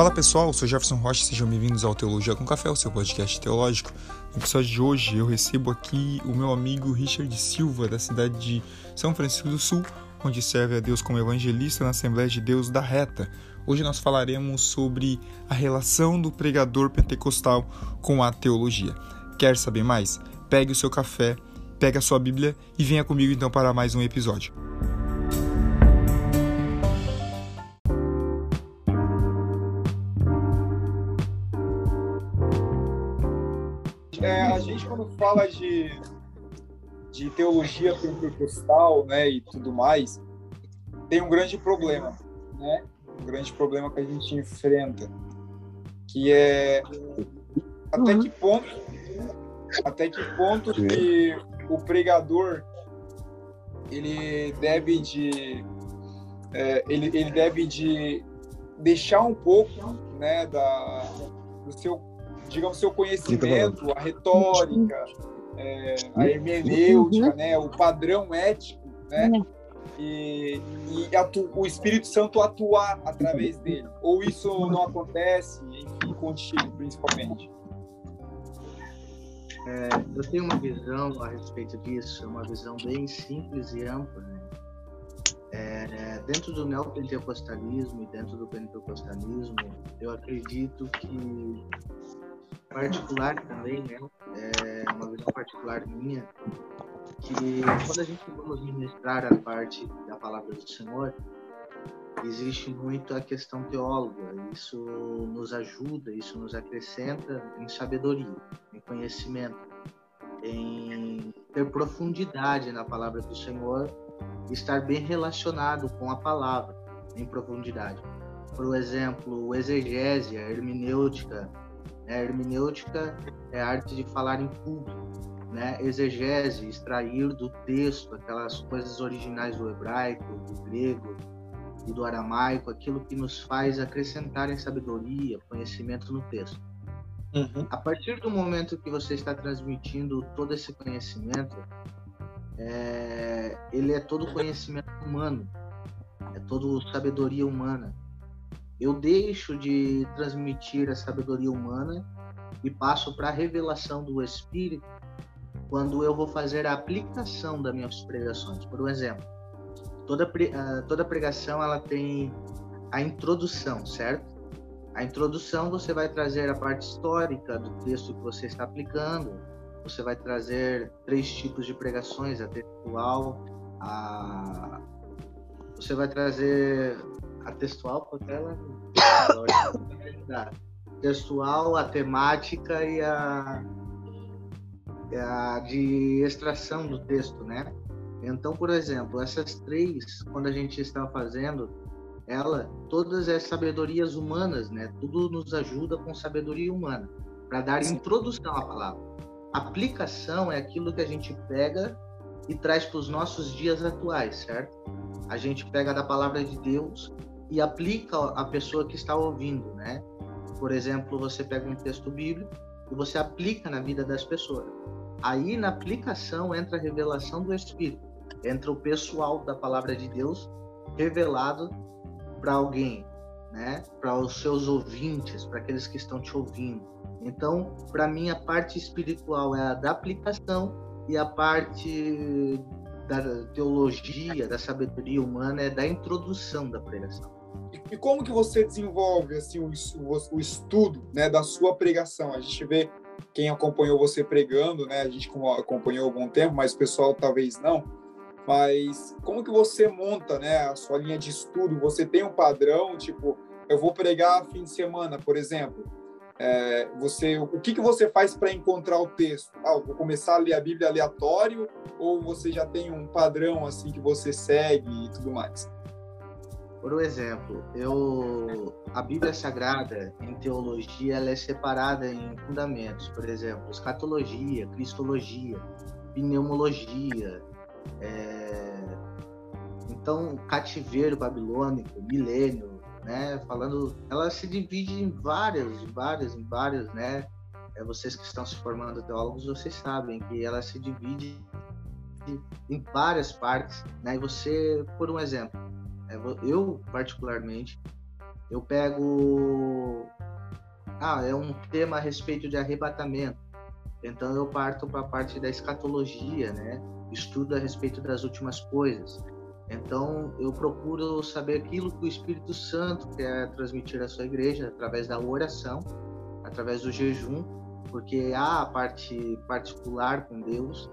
Fala pessoal, sou Jefferson Rocha, sejam bem-vindos ao Teologia com Café, o seu podcast teológico. No episódio de hoje eu recebo aqui o meu amigo Richard Silva, da cidade de São Francisco do Sul, onde serve a Deus como evangelista na Assembleia de Deus da Reta. Hoje nós falaremos sobre a relação do pregador pentecostal com a teologia. Quer saber mais? Pegue o seu café, pegue a sua Bíblia e venha comigo então para mais um episódio. Gente quando fala de, de teologia pentecostal, né, e tudo mais, tem um grande problema, né? Um grande problema que a gente enfrenta, que é até que ponto, até que ponto que o pregador ele deve de é, ele, ele deve de deixar um pouco, né, da do seu digamos, seu conhecimento, a retórica, é, a hermenêutica, né, o padrão ético, né, e, e atu, o Espírito Santo atuar através dele. Ou isso não acontece, enfim, contigo, principalmente. É, eu tenho uma visão a respeito disso, uma visão bem simples e ampla. Né? É, dentro do neopentecostalismo e dentro do pentecostalismo, eu acredito que particular também, né? É uma visão particular minha, que quando a gente vamos ministrar a parte da palavra do Senhor, existe muito a questão teóloga. Isso nos ajuda, isso nos acrescenta em sabedoria, em conhecimento, em ter profundidade na palavra do Senhor, estar bem relacionado com a palavra em profundidade. Por exemplo, exegese, a hermenêutica, a hermenêutica é a arte de falar em público, né? Exegese, extrair do texto aquelas coisas originais do hebraico, do grego e do aramaico, aquilo que nos faz acrescentar em sabedoria, conhecimento no texto. Uhum. A partir do momento que você está transmitindo todo esse conhecimento, é, ele é todo conhecimento humano, é todo sabedoria humana eu deixo de transmitir a sabedoria humana e passo para a revelação do Espírito quando eu vou fazer a aplicação das minhas pregações. Por um exemplo, toda, ah, toda pregação ela tem a introdução, certo? A introdução você vai trazer a parte histórica do texto que você está aplicando, você vai trazer três tipos de pregações, a textual, a... você vai trazer a textual porque ela textual, a temática e a, a de extração do texto, né? Então, por exemplo, essas três, quando a gente está fazendo ela, todas as sabedorias humanas, né? Tudo nos ajuda com sabedoria humana para dar introdução à palavra. Aplicação é aquilo que a gente pega e traz para os nossos dias atuais, certo? A gente pega da palavra de Deus e aplica a pessoa que está ouvindo, né? Por exemplo, você pega um texto bíblico e você aplica na vida das pessoas. Aí na aplicação entra a revelação do Espírito, entra o pessoal da palavra de Deus revelado para alguém, né? Para os seus ouvintes, para aqueles que estão te ouvindo. Então, para mim a parte espiritual é a da aplicação e a parte da teologia, da sabedoria humana é da introdução da pregação. E, como que você desenvolve assim o, o, o, estudo né, da sua pregação? A gente vê quem acompanhou você pregando, né? A gente acompanhou algum tempo, mas o pessoal talvez não. Mas como que você monta, né, a sua linha de estudo? Você tem um padrão, tipo, eu vou pregar fim de semana, por exemplo. É, você, o que, que você faz para encontrar o texto? Ah, vou começar a ler a Bíblia aleatório ou você já tem um padrão assim que você segue e tudo mais? Por exemplo, eu a Bíblia Sagrada em teologia ela é separada em fundamentos, por exemplo, escatologia, cristologia, pneumologia, é... então cativeiro babilônico, milênio, né? Falando, ela se divide em várias, em várias, em várias, né? É, vocês que estão se formando teólogos, vocês sabem que ela se divide em várias partes, né? E você, por um exemplo, eu, particularmente, Eu pego. Ah, é um tema a respeito de arrebatamento. Então eu parto para a parte da escatologia, né? Estudo a respeito das últimas coisas. Então eu procuro saber aquilo que o Espírito Santo quer transmitir à sua igreja através da oração, através do jejum, porque há a parte particular com Deus.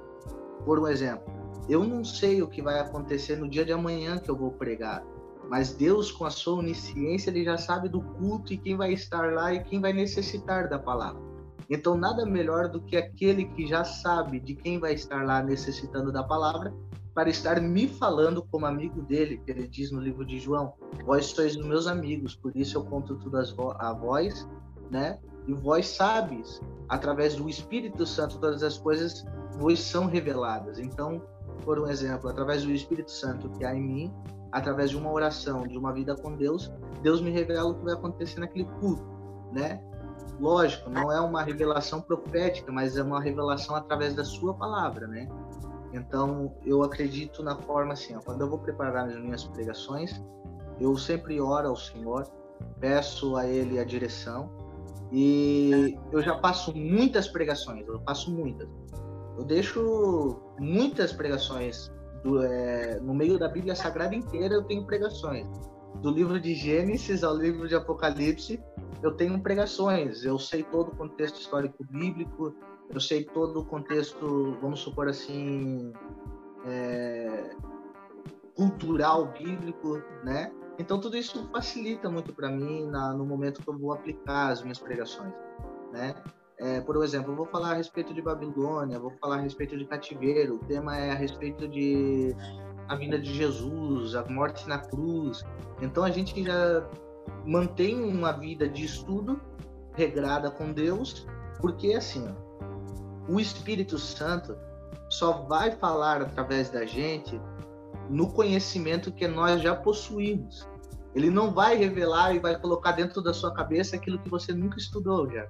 Por um exemplo, eu não sei o que vai acontecer no dia de amanhã que eu vou pregar, mas Deus, com a sua onisciência, ele já sabe do culto e quem vai estar lá e quem vai necessitar da palavra. Então, nada melhor do que aquele que já sabe de quem vai estar lá necessitando da palavra, para estar me falando como amigo dele, que ele diz no livro de João: Vós sois meus amigos, por isso eu conto tudo a vós, né? E vós sabes, através do Espírito Santo, todas as coisas vos são reveladas. Então, por um exemplo, através do Espírito Santo que há em mim, através de uma oração, de uma vida com Deus, Deus me revela o que vai acontecer naquele culto, né? Lógico, não é uma revelação profética, mas é uma revelação através da sua palavra, né? Então, eu acredito na forma assim, ó, quando eu vou preparar as minhas pregações, eu sempre oro ao Senhor, peço a Ele a direção e eu já passo muitas pregações, eu passo muitas. Eu deixo muitas pregações do, é, no meio da Bíblia Sagrada inteira, eu tenho pregações. Do livro de Gênesis ao livro de Apocalipse, eu tenho pregações, eu sei todo o contexto histórico bíblico, eu sei todo o contexto, vamos supor assim, é, cultural bíblico, né? Então tudo isso facilita muito para mim na, no momento que eu vou aplicar as minhas pregações, né? É, por exemplo, vou falar a respeito de Babilônia, vou falar a respeito de cativeiro, o tema é a respeito de a vinda de Jesus, a morte na cruz. Então a gente já mantém uma vida de estudo regrada com Deus, porque assim, ó, o Espírito Santo só vai falar através da gente no conhecimento que nós já possuímos. Ele não vai revelar e vai colocar dentro da sua cabeça aquilo que você nunca estudou já.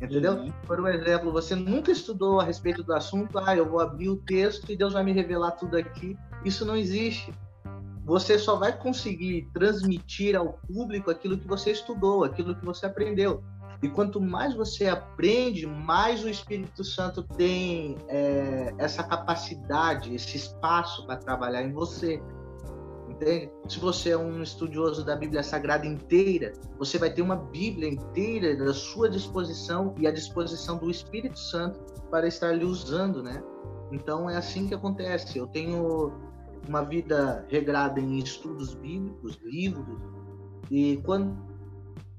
Entendeu? Uhum. Por um exemplo, você nunca estudou a respeito do assunto, ah, eu vou abrir o texto e Deus vai me revelar tudo aqui. Isso não existe você só vai conseguir transmitir ao público aquilo que você estudou, aquilo que você aprendeu. E quanto mais você aprende, mais o Espírito Santo tem é, essa capacidade, esse espaço para trabalhar em você. Se você é um estudioso da Bíblia Sagrada inteira, você vai ter uma Bíblia inteira à sua disposição e à disposição do Espírito Santo para estar lhe usando, né? Então é assim que acontece. Eu tenho uma vida regrada em estudos bíblicos, livros, e quando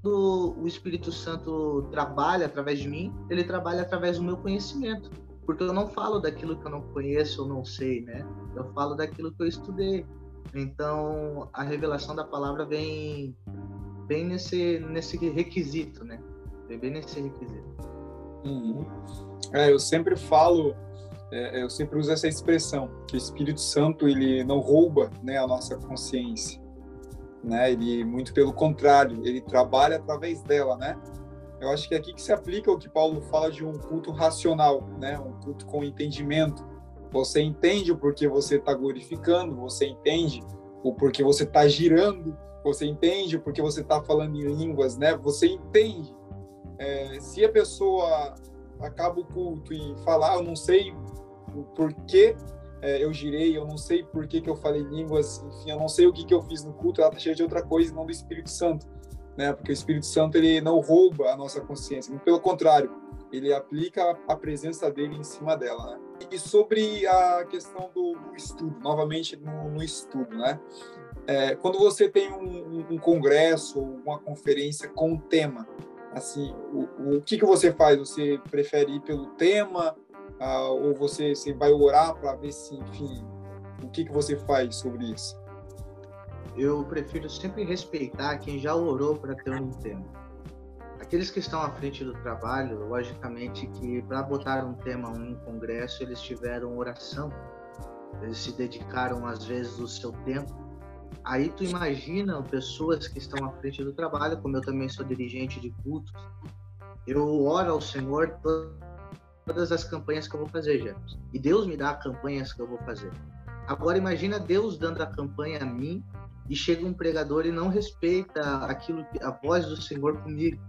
o Espírito Santo trabalha através de mim, ele trabalha através do meu conhecimento, porque eu não falo daquilo que eu não conheço ou não sei, né? Eu falo daquilo que eu estudei. Então, a revelação da palavra vem bem nesse nesse requisito, né? Vem bem nesse requisito. Uhum. É, eu sempre falo é, eu sempre uso essa expressão que o Espírito Santo ele não rouba né a nossa consciência né ele muito pelo contrário ele trabalha através dela né eu acho que é aqui que se aplica o que Paulo fala de um culto racional né um culto com entendimento você entende o porquê você está glorificando você entende o porquê você está girando você entende o porquê você está falando em línguas né você entende é, se a pessoa acaba o culto e falar, ah, eu não sei o porquê é, eu girei, eu não sei por que, que eu falei línguas, enfim, eu não sei o que, que eu fiz no culto, ela está cheia de outra coisa, não do Espírito Santo, né? Porque o Espírito Santo, ele não rouba a nossa consciência, pelo contrário, ele aplica a presença dele em cima dela, né? E sobre a questão do, do estudo, novamente no, no estudo, né? É, quando você tem um, um, congresso ou uma conferência com um tema, assim, o, o que, que você faz? Você prefere ir pelo tema ah, ou você, você vai orar para ver se, enfim, o que, que você faz sobre isso? Eu prefiro sempre respeitar quem já orou para ter um tema. Aqueles que estão à frente do trabalho, logicamente que para botar um tema em um congresso, eles tiveram oração, eles se dedicaram às vezes o seu tempo. Aí tu imagina pessoas que estão à frente do trabalho, como eu também sou dirigente de cultos, eu oro ao Senhor todas as campanhas que eu vou fazer, Jefferson. E Deus me dá campanhas que eu vou fazer. Agora imagina Deus dando a campanha a mim e chega um pregador e não respeita aquilo a voz do Senhor comigo.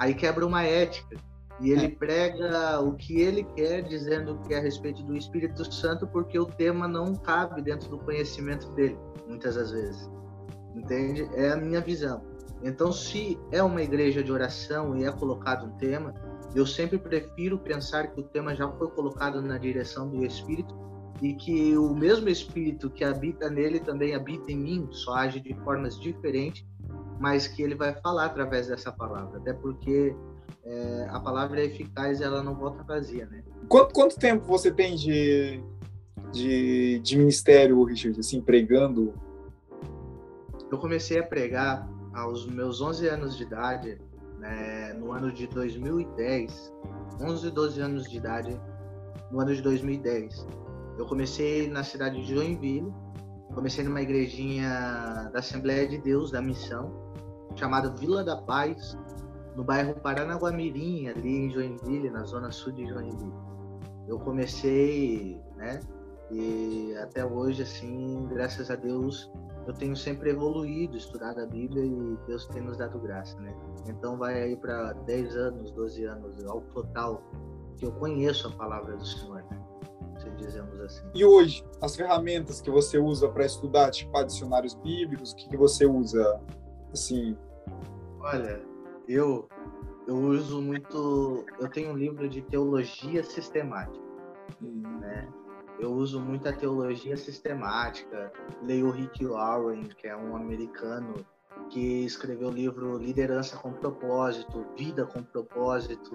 Aí quebra uma ética e ele é. prega o que ele quer, dizendo que é a respeito do Espírito Santo, porque o tema não cabe dentro do conhecimento dele, muitas das vezes. Entende? É a minha visão. Então, se é uma igreja de oração e é colocado um tema, eu sempre prefiro pensar que o tema já foi colocado na direção do Espírito e que o mesmo Espírito que habita nele também habita em mim, só age de formas diferentes, mas que ele vai falar através dessa palavra. Até porque é, a palavra é eficaz e ela não volta vazia, né? Quanto, quanto tempo você tem de, de, de ministério, Richard, assim, pregando? Eu comecei a pregar aos meus 11 anos de idade, né, no ano de 2010, 11, 12 anos de idade, no ano de 2010. Eu comecei na cidade de Joinville, comecei numa igrejinha da Assembleia de Deus, da Missão, chamada Vila da Paz, no bairro Paranaguamirim, ali em Joinville, na zona sul de Joinville. Eu comecei, né, e até hoje, assim, graças a Deus, eu tenho sempre evoluído, estudado a Bíblia e Deus tem nos dado graça, né? Então vai aí para 10 anos, 12 anos ao total que eu conheço a palavra do Senhor, né? Se dizemos assim. E hoje, as ferramentas que você usa para estudar, tipo dicionários bíblicos, o que, que você usa, assim? Olha, eu eu uso muito, eu tenho um livro de teologia sistemática, hum. né? eu uso muita teologia sistemática, leio o Rick Warren, que é um americano que escreveu o livro Liderança com Propósito, Vida com Propósito.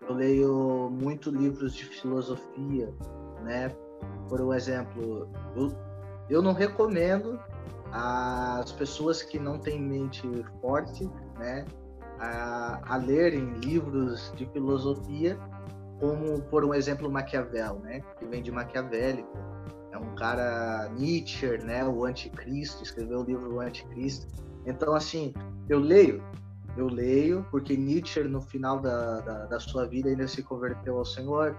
Eu leio muito livros de filosofia, né? Por exemplo, eu, eu não recomendo às pessoas que não têm mente forte, né, a, a lerem livros de filosofia como por um exemplo Maquiavel, né? Que vem de maquiavélico. É um cara Nietzsche, né? O Anticristo, escreveu o livro O Anticristo. Então, assim, eu leio, eu leio, porque Nietzsche, no final da, da, da sua vida, ainda se converteu ao Senhor.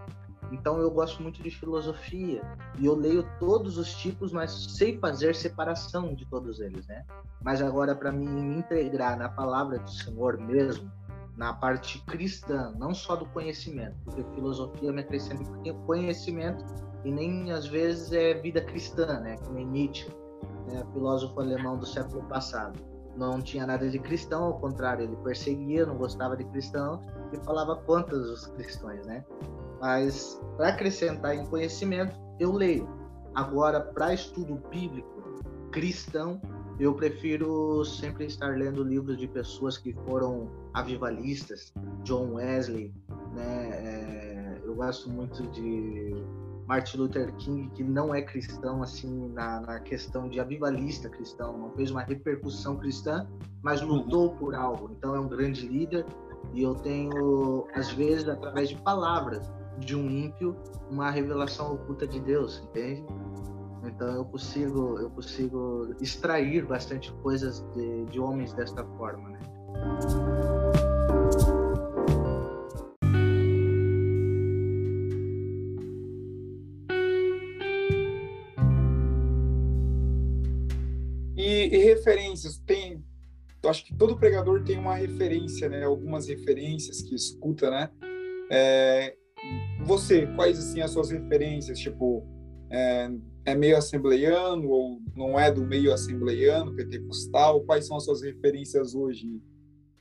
Então, eu gosto muito de filosofia. E eu leio todos os tipos, mas sei fazer separação de todos eles, né? Mas agora, para mim integrar na palavra do Senhor mesmo, na parte cristã, não só do conhecimento, porque filosofia me acrescenta conhecimento e nem às vezes é vida cristã, né? Nem Nietzsche, né? filósofo alemão do século passado. Não tinha nada de cristão, ao contrário, ele perseguia, não gostava de cristão e falava contra os cristãos, né? Mas para acrescentar em conhecimento, eu leio. Agora, para estudo bíblico cristão, eu prefiro sempre estar lendo livros de pessoas que foram avivalistas, John Wesley, né? É, eu gosto muito de Martin Luther King, que não é cristão assim na, na, questão de avivalista cristão, não fez uma repercussão cristã, mas lutou por algo. Então é um grande líder e eu tenho às vezes através de palavras de um ímpio uma revelação oculta de Deus, entende? Então eu consigo, eu consigo extrair bastante coisas de, de homens desta forma, né? E, referências, tem, eu acho que todo pregador tem uma referência, né? Algumas referências que escuta, né? É, você, quais assim as suas referências, tipo é, é meio assembleiano ou não é do meio assembleiano, pentecostal? Quais são as suas referências hoje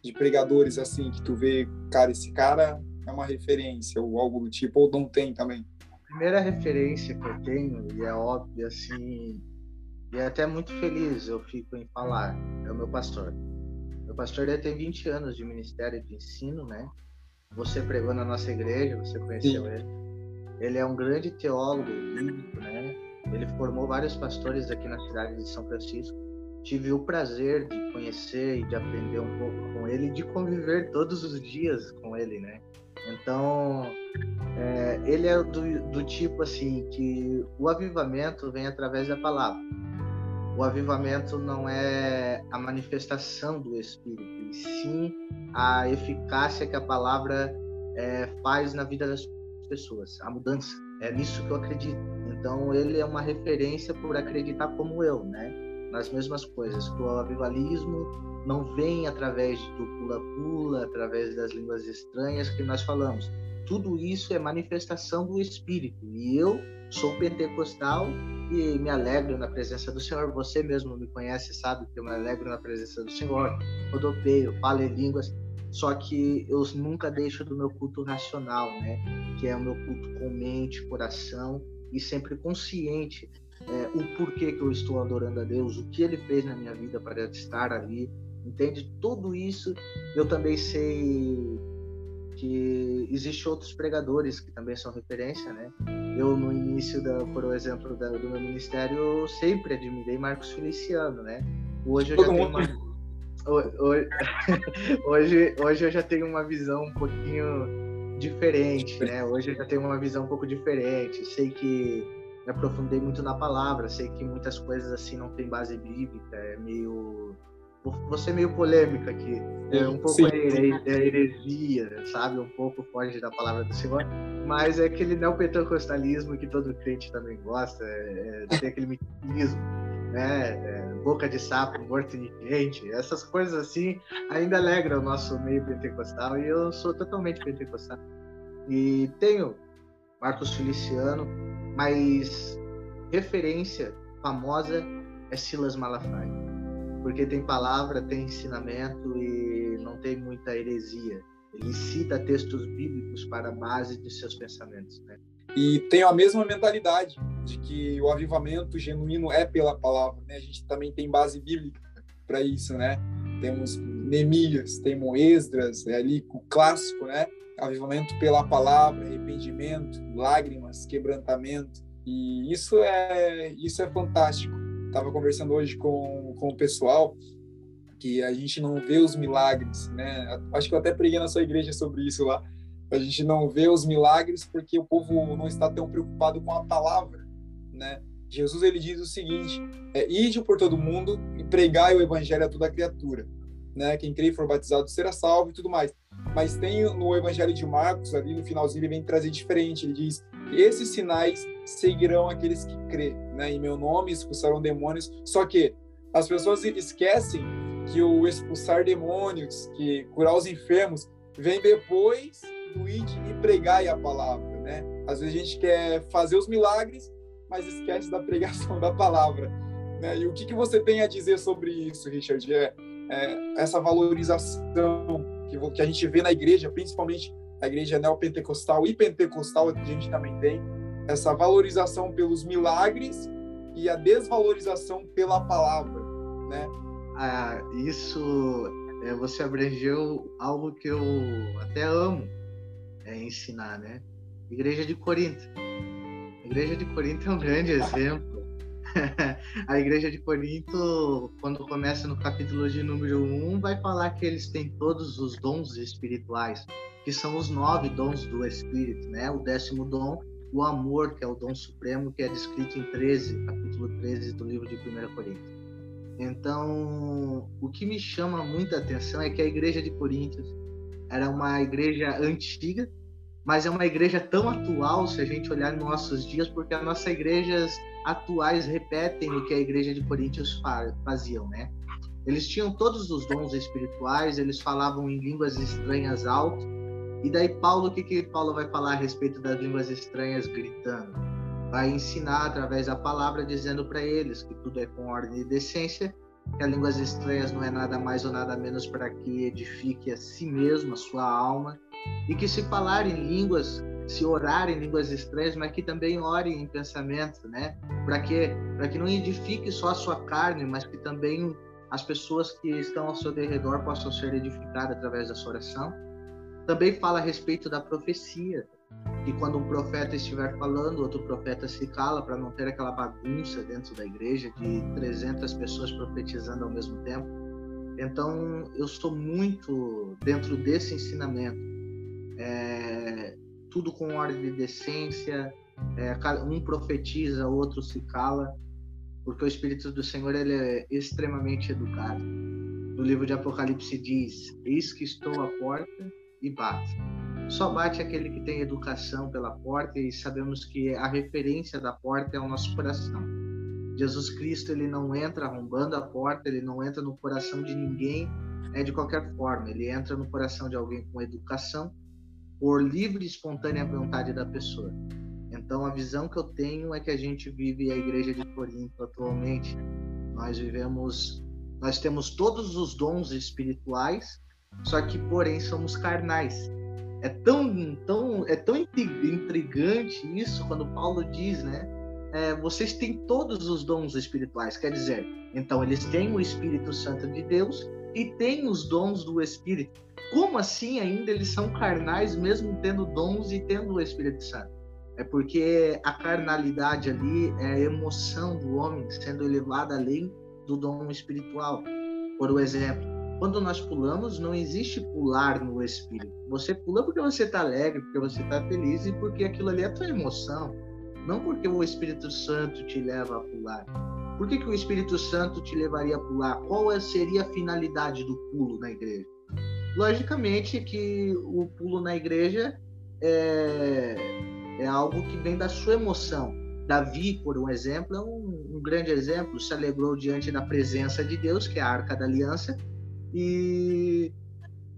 de pregadores assim que tu vê, cara, esse cara é uma referência ou algo do tipo, ou não tem também? A primeira referência que eu tenho, e é óbvio assim, e é até muito feliz eu fico em falar, é o meu pastor. Meu pastor deve ter 20 anos de ministério de ensino, né? Você pregou na nossa igreja, você conheceu Sim. ele. Ele é um grande teólogo bíblico, né? Ele formou vários pastores aqui na cidade de São Francisco. Tive o prazer de conhecer e de aprender um pouco com ele de conviver todos os dias com ele, né? Então, é, ele é do, do tipo assim que o avivamento vem através da palavra. O avivamento não é a manifestação do Espírito, e sim a eficácia que a palavra é, faz na vida das pessoas, a mudança. É nisso que eu acredito. Então ele é uma referência por acreditar como eu, né? nas mesmas coisas, que o avivalismo não vem através do pula-pula, através das línguas estranhas que nós falamos. Tudo isso é manifestação do Espírito. E eu sou pentecostal e me alegro na presença do Senhor. Você mesmo me conhece, sabe que eu me alegro na presença do Senhor. Rodopeio, falo em línguas. Só que eu nunca deixo do meu culto racional, né? Que é o meu culto com mente, coração e sempre consciente é, o porquê que eu estou adorando a Deus, o que Ele fez na minha vida para estar ali, entende? Tudo isso eu também sei que existe outros pregadores que também são referência, né? Eu no início da, por exemplo, da, do meu ministério, eu sempre admirei Marcos Feliciano, né? Hoje eu já tenho uma hoje, hoje, eu já tenho uma visão um pouquinho diferente, né? Hoje eu já tenho uma visão um pouco diferente. Sei que me aprofundei muito na palavra, sei que muitas coisas assim não tem base bíblica, é meio ser meio polêmica aqui, é um pouco é, é heresia, sabe? Um pouco foge da palavra do Senhor, mas é aquele neopentecostalismo que todo crente também gosta, é, é, tem aquele miticismo, né? É, boca de sapo, morto de gente, essas coisas assim ainda alegram o nosso meio pentecostal. E eu sou totalmente pentecostal. E tenho Marcos Feliciano, mas referência famosa é Silas Malafaia, porque tem palavra, tem ensinamento e não tem muita heresia. Ele cita textos bíblicos para a base de seus pensamentos, né? E tem a mesma mentalidade de que o avivamento genuíno é pela palavra, né? A gente também tem base bíblica para isso, né? Temos Neemias, temos Esdras, é ali o clássico, né? Avivamento pela palavra, arrependimento, lágrimas, quebrantamento. E isso é isso é fantástico. Tava conversando hoje com, com o pessoal que a gente não vê os milagres, né? Acho que eu até preguei na sua igreja sobre isso lá. A gente não vê os milagres porque o povo não está tão preocupado com a palavra, né? Jesus ele diz o seguinte: é, ide por todo mundo e pregai o evangelho a toda criatura, né? Quem crê e for batizado será salvo e tudo mais. Mas tem no evangelho de Marcos ali no finalzinho ele vem trazer diferente. Ele diz: esses sinais seguirão aqueles que crê, né? Em meu nome expulsarão demônios. Só que as pessoas esquecem que o expulsar demônios, que curar os enfermos, vem depois do id e pregar a palavra, né? Às vezes a gente quer fazer os milagres mas esquece da pregação da palavra. Né? E o que, que você tem a dizer sobre isso, Richard? É, é essa valorização que, que a gente vê na igreja, principalmente na igreja neopentecostal e pentecostal, a gente também tem, essa valorização pelos milagres e a desvalorização pela palavra, né? Ah, isso é, você abrangeu algo que eu até amo é, ensinar, né? Igreja de Corinto. A igreja de Corinto é um grande exemplo. a igreja de Corinto, quando começa no capítulo de número 1, vai falar que eles têm todos os dons espirituais, que são os nove dons do Espírito, né? O décimo dom, o amor, que é o dom supremo, que é descrito em 13, capítulo 13 do livro de 1 Coríntios. Então, o que me chama muita atenção é que a igreja de Coríntios era uma igreja antiga, mas é uma igreja tão atual se a gente olhar nos nossos dias, porque as nossas igrejas atuais repetem o que a igreja de Coríntios faziam, né? Eles tinham todos os dons espirituais, eles falavam em línguas estranhas alto. E daí Paulo, o que que Paulo vai falar a respeito das línguas estranhas gritando? Vai ensinar através da palavra dizendo para eles que tudo é com ordem e decência, que as línguas estranhas não é nada mais ou nada menos para que edifique a si mesmo, a sua alma, e que se falar em línguas, se orar em línguas estranhas, mas que também orem em pensamento, né? Para que para que não edifique só a sua carne, mas que também as pessoas que estão ao seu redor possam ser edificadas através da sua oração. Também fala a respeito da profecia, que quando um profeta estiver falando, outro profeta se cala para não ter aquela bagunça dentro da igreja de 300 pessoas profetizando ao mesmo tempo. Então, eu sou muito dentro desse ensinamento é, tudo com ordem de decência, é, um profetiza, o outro se cala, porque o Espírito do Senhor ele é extremamente educado. No livro de Apocalipse diz: Eis que estou à porta e bato. Só bate aquele que tem educação pela porta e sabemos que a referência da porta é o nosso coração. Jesus Cristo ele não entra arrombando a porta, ele não entra no coração de ninguém é de qualquer forma. Ele entra no coração de alguém com educação, por livre e espontânea vontade da pessoa. Então a visão que eu tenho é que a gente vive a igreja de Corinto atualmente. Nós vivemos, nós temos todos os dons espirituais, só que porém somos carnais. É tão, tão, é tão intrigante isso quando Paulo diz, né? É, vocês têm todos os dons espirituais, quer dizer, então eles têm o Espírito Santo de Deus e têm os dons do Espírito. Como assim ainda eles são carnais, mesmo tendo dons e tendo o Espírito Santo? É porque a carnalidade ali é a emoção do homem sendo elevada além do dom espiritual. Por exemplo, quando nós pulamos, não existe pular no espírito. Você pula porque você está alegre, porque você está feliz e porque aquilo ali é a tua emoção. Não porque o Espírito Santo te leva a pular. Por que, que o Espírito Santo te levaria a pular? Qual seria a finalidade do pulo na igreja? Logicamente que o pulo na igreja é, é algo que vem da sua emoção. Davi, por um exemplo, é um, um grande exemplo, se alegrou diante da presença de Deus, que é a arca da aliança, e,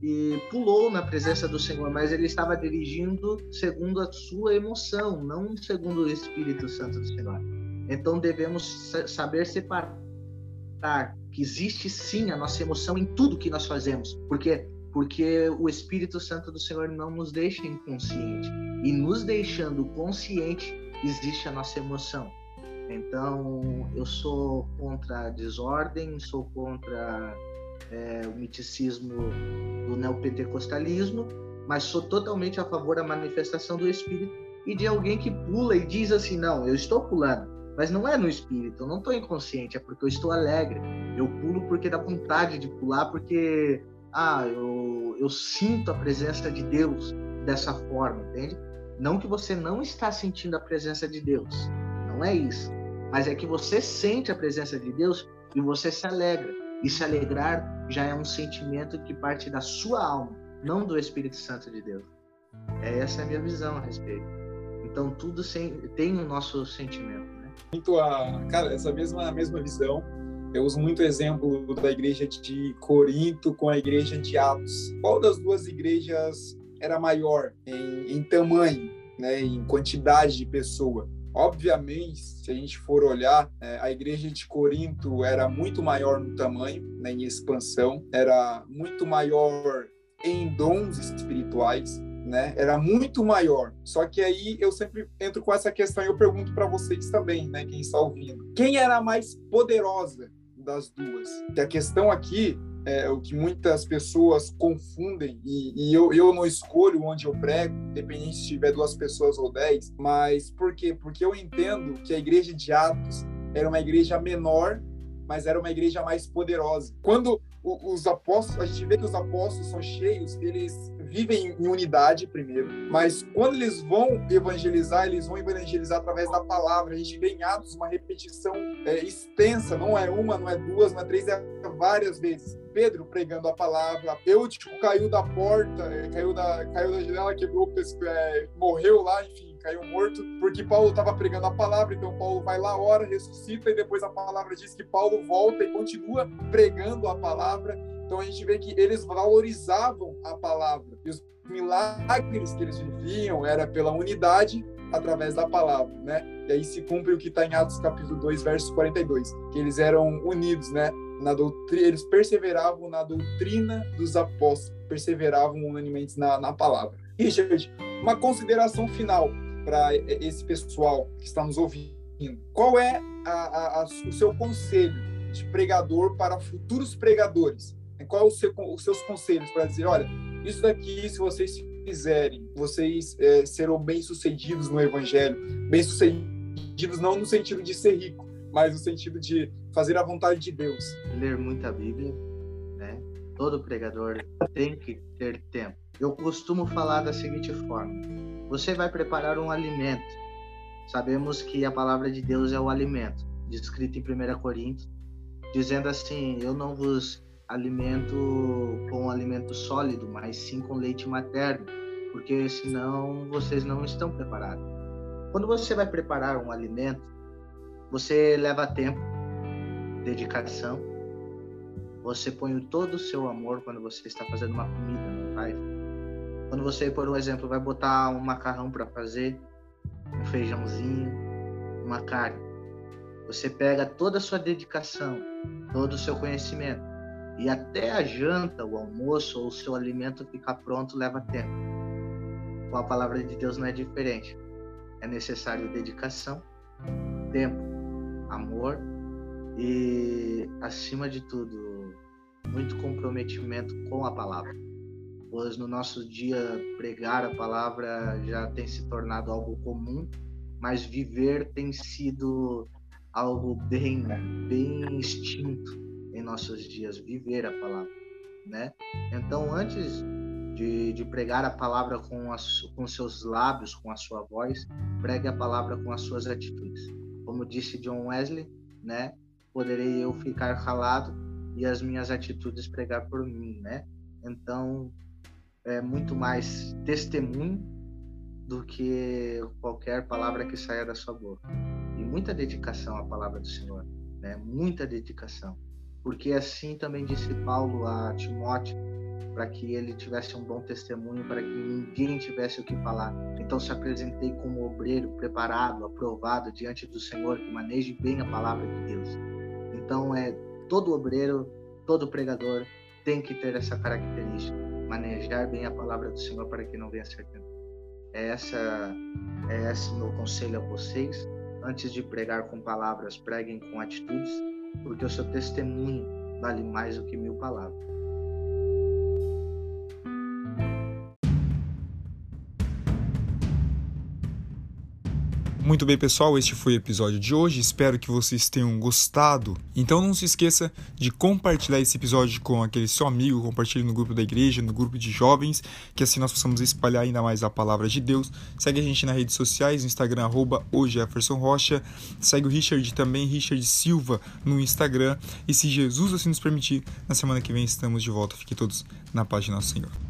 e pulou na presença do Senhor, mas ele estava dirigindo segundo a sua emoção, não segundo o Espírito Santo do Senhor. Então devemos saber separar que existe sim a nossa emoção em tudo que nós fazemos, porque porque o Espírito Santo do Senhor não nos deixa inconsciente e nos deixando consciente existe a nossa emoção. Então eu sou contra a desordem, sou contra é, o miticismo do neopentecostalismo, mas sou totalmente a favor da manifestação do Espírito e de alguém que pula e diz assim: não, eu estou pulando mas não é no espírito, eu não estou inconsciente, é porque eu estou alegre. Eu pulo porque dá vontade de pular, porque ah, eu, eu sinto a presença de Deus dessa forma, entende? Não que você não está sentindo a presença de Deus, não é isso. Mas é que você sente a presença de Deus e você se alegra. E se alegrar já é um sentimento que parte da sua alma, não do Espírito Santo de Deus. É essa é a minha visão a respeito. Então tudo tem o nosso sentimento muito a, cara, essa mesma mesma visão. Eu uso muito o exemplo da igreja de Corinto com a igreja de Atos. Qual das duas igrejas era maior em, em tamanho, né, em quantidade de pessoa? Obviamente, se a gente for olhar, é, a igreja de Corinto era muito maior no tamanho, né, em expansão, era muito maior em dons espirituais, né? Era muito maior. Só que aí eu sempre entro com essa questão e eu pergunto para vocês também, né, quem está ouvindo. Quem era a mais poderosa das duas? Que a questão aqui é o que muitas pessoas confundem, e, e, eu, eu não escolho onde eu prego, independente se tiver duas pessoas ou dez, mas por quê? Porque eu entendo que a igreja de Atos era uma igreja menor, mas era uma igreja mais poderosa. Quando os apóstolos, a gente vê que os apóstolos são cheios, eles vivem em unidade primeiro, mas quando eles vão evangelizar, eles vão evangelizar através da palavra. A gente vê em Atos uma repetição é, extensa, não é uma, não é duas, não é três, é várias vezes. Pedro pregando a palavra, Eutico caiu da porta, é, caiu da, caiu da janela, quebrou, é, morreu lá, enfim, caiu morto, porque Paulo estava pregando a palavra, então Paulo vai lá, ora, ressuscita, e depois a palavra diz que Paulo volta e continua pregando a palavra. Então a gente vê que eles valorizavam a palavra. E os milagres que eles viviam era pela unidade através da palavra, né? E aí se cumpre o que está em Atos capítulo 2, verso 42, que eles eram unidos, né? Na doutrina, eles perseveravam na doutrina dos apóstolos, perseveravam unanimemente na, na palavra. Richard, uma consideração final para esse pessoal que está nos ouvindo. Qual é a, a, a, o seu conselho de pregador para futuros pregadores? Qual é seu, os seus conselhos para dizer, olha, isso daqui, se vocês fizerem, vocês é, serão bem-sucedidos no evangelho, bem-sucedidos não no sentido de ser rico, mas no sentido de fazer a vontade de Deus. Ler muita Bíblia, né? Todo pregador tem que ter tempo. Eu costumo falar da seguinte forma: você vai preparar um alimento. Sabemos que a palavra de Deus é o alimento, descrito em 1 Coríntios, dizendo assim: Eu não vos alimento com alimento sólido, mas sim com leite materno, porque senão vocês não estão preparados. Quando você vai preparar um alimento, Você leva tempo, dedicação. Você põe todo o seu amor quando você está fazendo uma comida, não faz? Quando você, por exemplo, vai botar um macarrão para fazer, um feijãozinho, uma carne, você pega toda a sua dedicação, todo o seu conhecimento e até a janta, o almoço ou o seu alimento ficar pronto leva tempo. Com a palavra de Deus não é diferente. É necessário dedicação, tempo, amor e, acima de tudo, muito comprometimento com a palavra. Pois no nosso dia pregar a palavra já tem se tornado algo comum, mas viver tem sido algo bem, bem extinto em nossos dias, viver a palavra, né? Então, antes de, de pregar a palavra com, as, com seus lábios, com a sua voz, pregue a palavra com as suas atitudes. Como disse John Wesley, né? Poderei eu ficar calado e as minhas atitudes pregar por mim, né? Então, é muito mais testemunho do que qualquer palavra que saia da sua boca. E muita dedicação à palavra do Senhor, né? Muita dedicação porque assim também disse Paulo a Timóteo, para que ele tivesse um bom testemunho, para que ninguém tivesse o que falar. Então se apresentei como obreiro preparado, aprovado diante do Senhor, que maneje bem a palavra de Deus. Então é todo obreiro, todo pregador tem que ter essa característica, manejar bem a palavra do Senhor para que não venha ser tentado. É essa é esse meu conselho a vocês. Antes de pregar com palavras, preguem com atitudes porque o seu testemunho vale mais do que mil palavras. Muito bem, pessoal, este foi o episódio de hoje. Espero que vocês tenham gostado. Então não se esqueça de compartilhar esse episódio com aquele seu amigo, compartilhe no grupo da igreja, no grupo de jovens, que assim nós possamos espalhar ainda mais a palavra de Deus. Segue a gente nas redes sociais, no Instagram, arroba Rocha. Segue o Richard também, Richard Silva, no Instagram. E se Jesus assim nos permitir, na semana que vem estamos de volta. Fiquem todos na paz de nosso Senhor.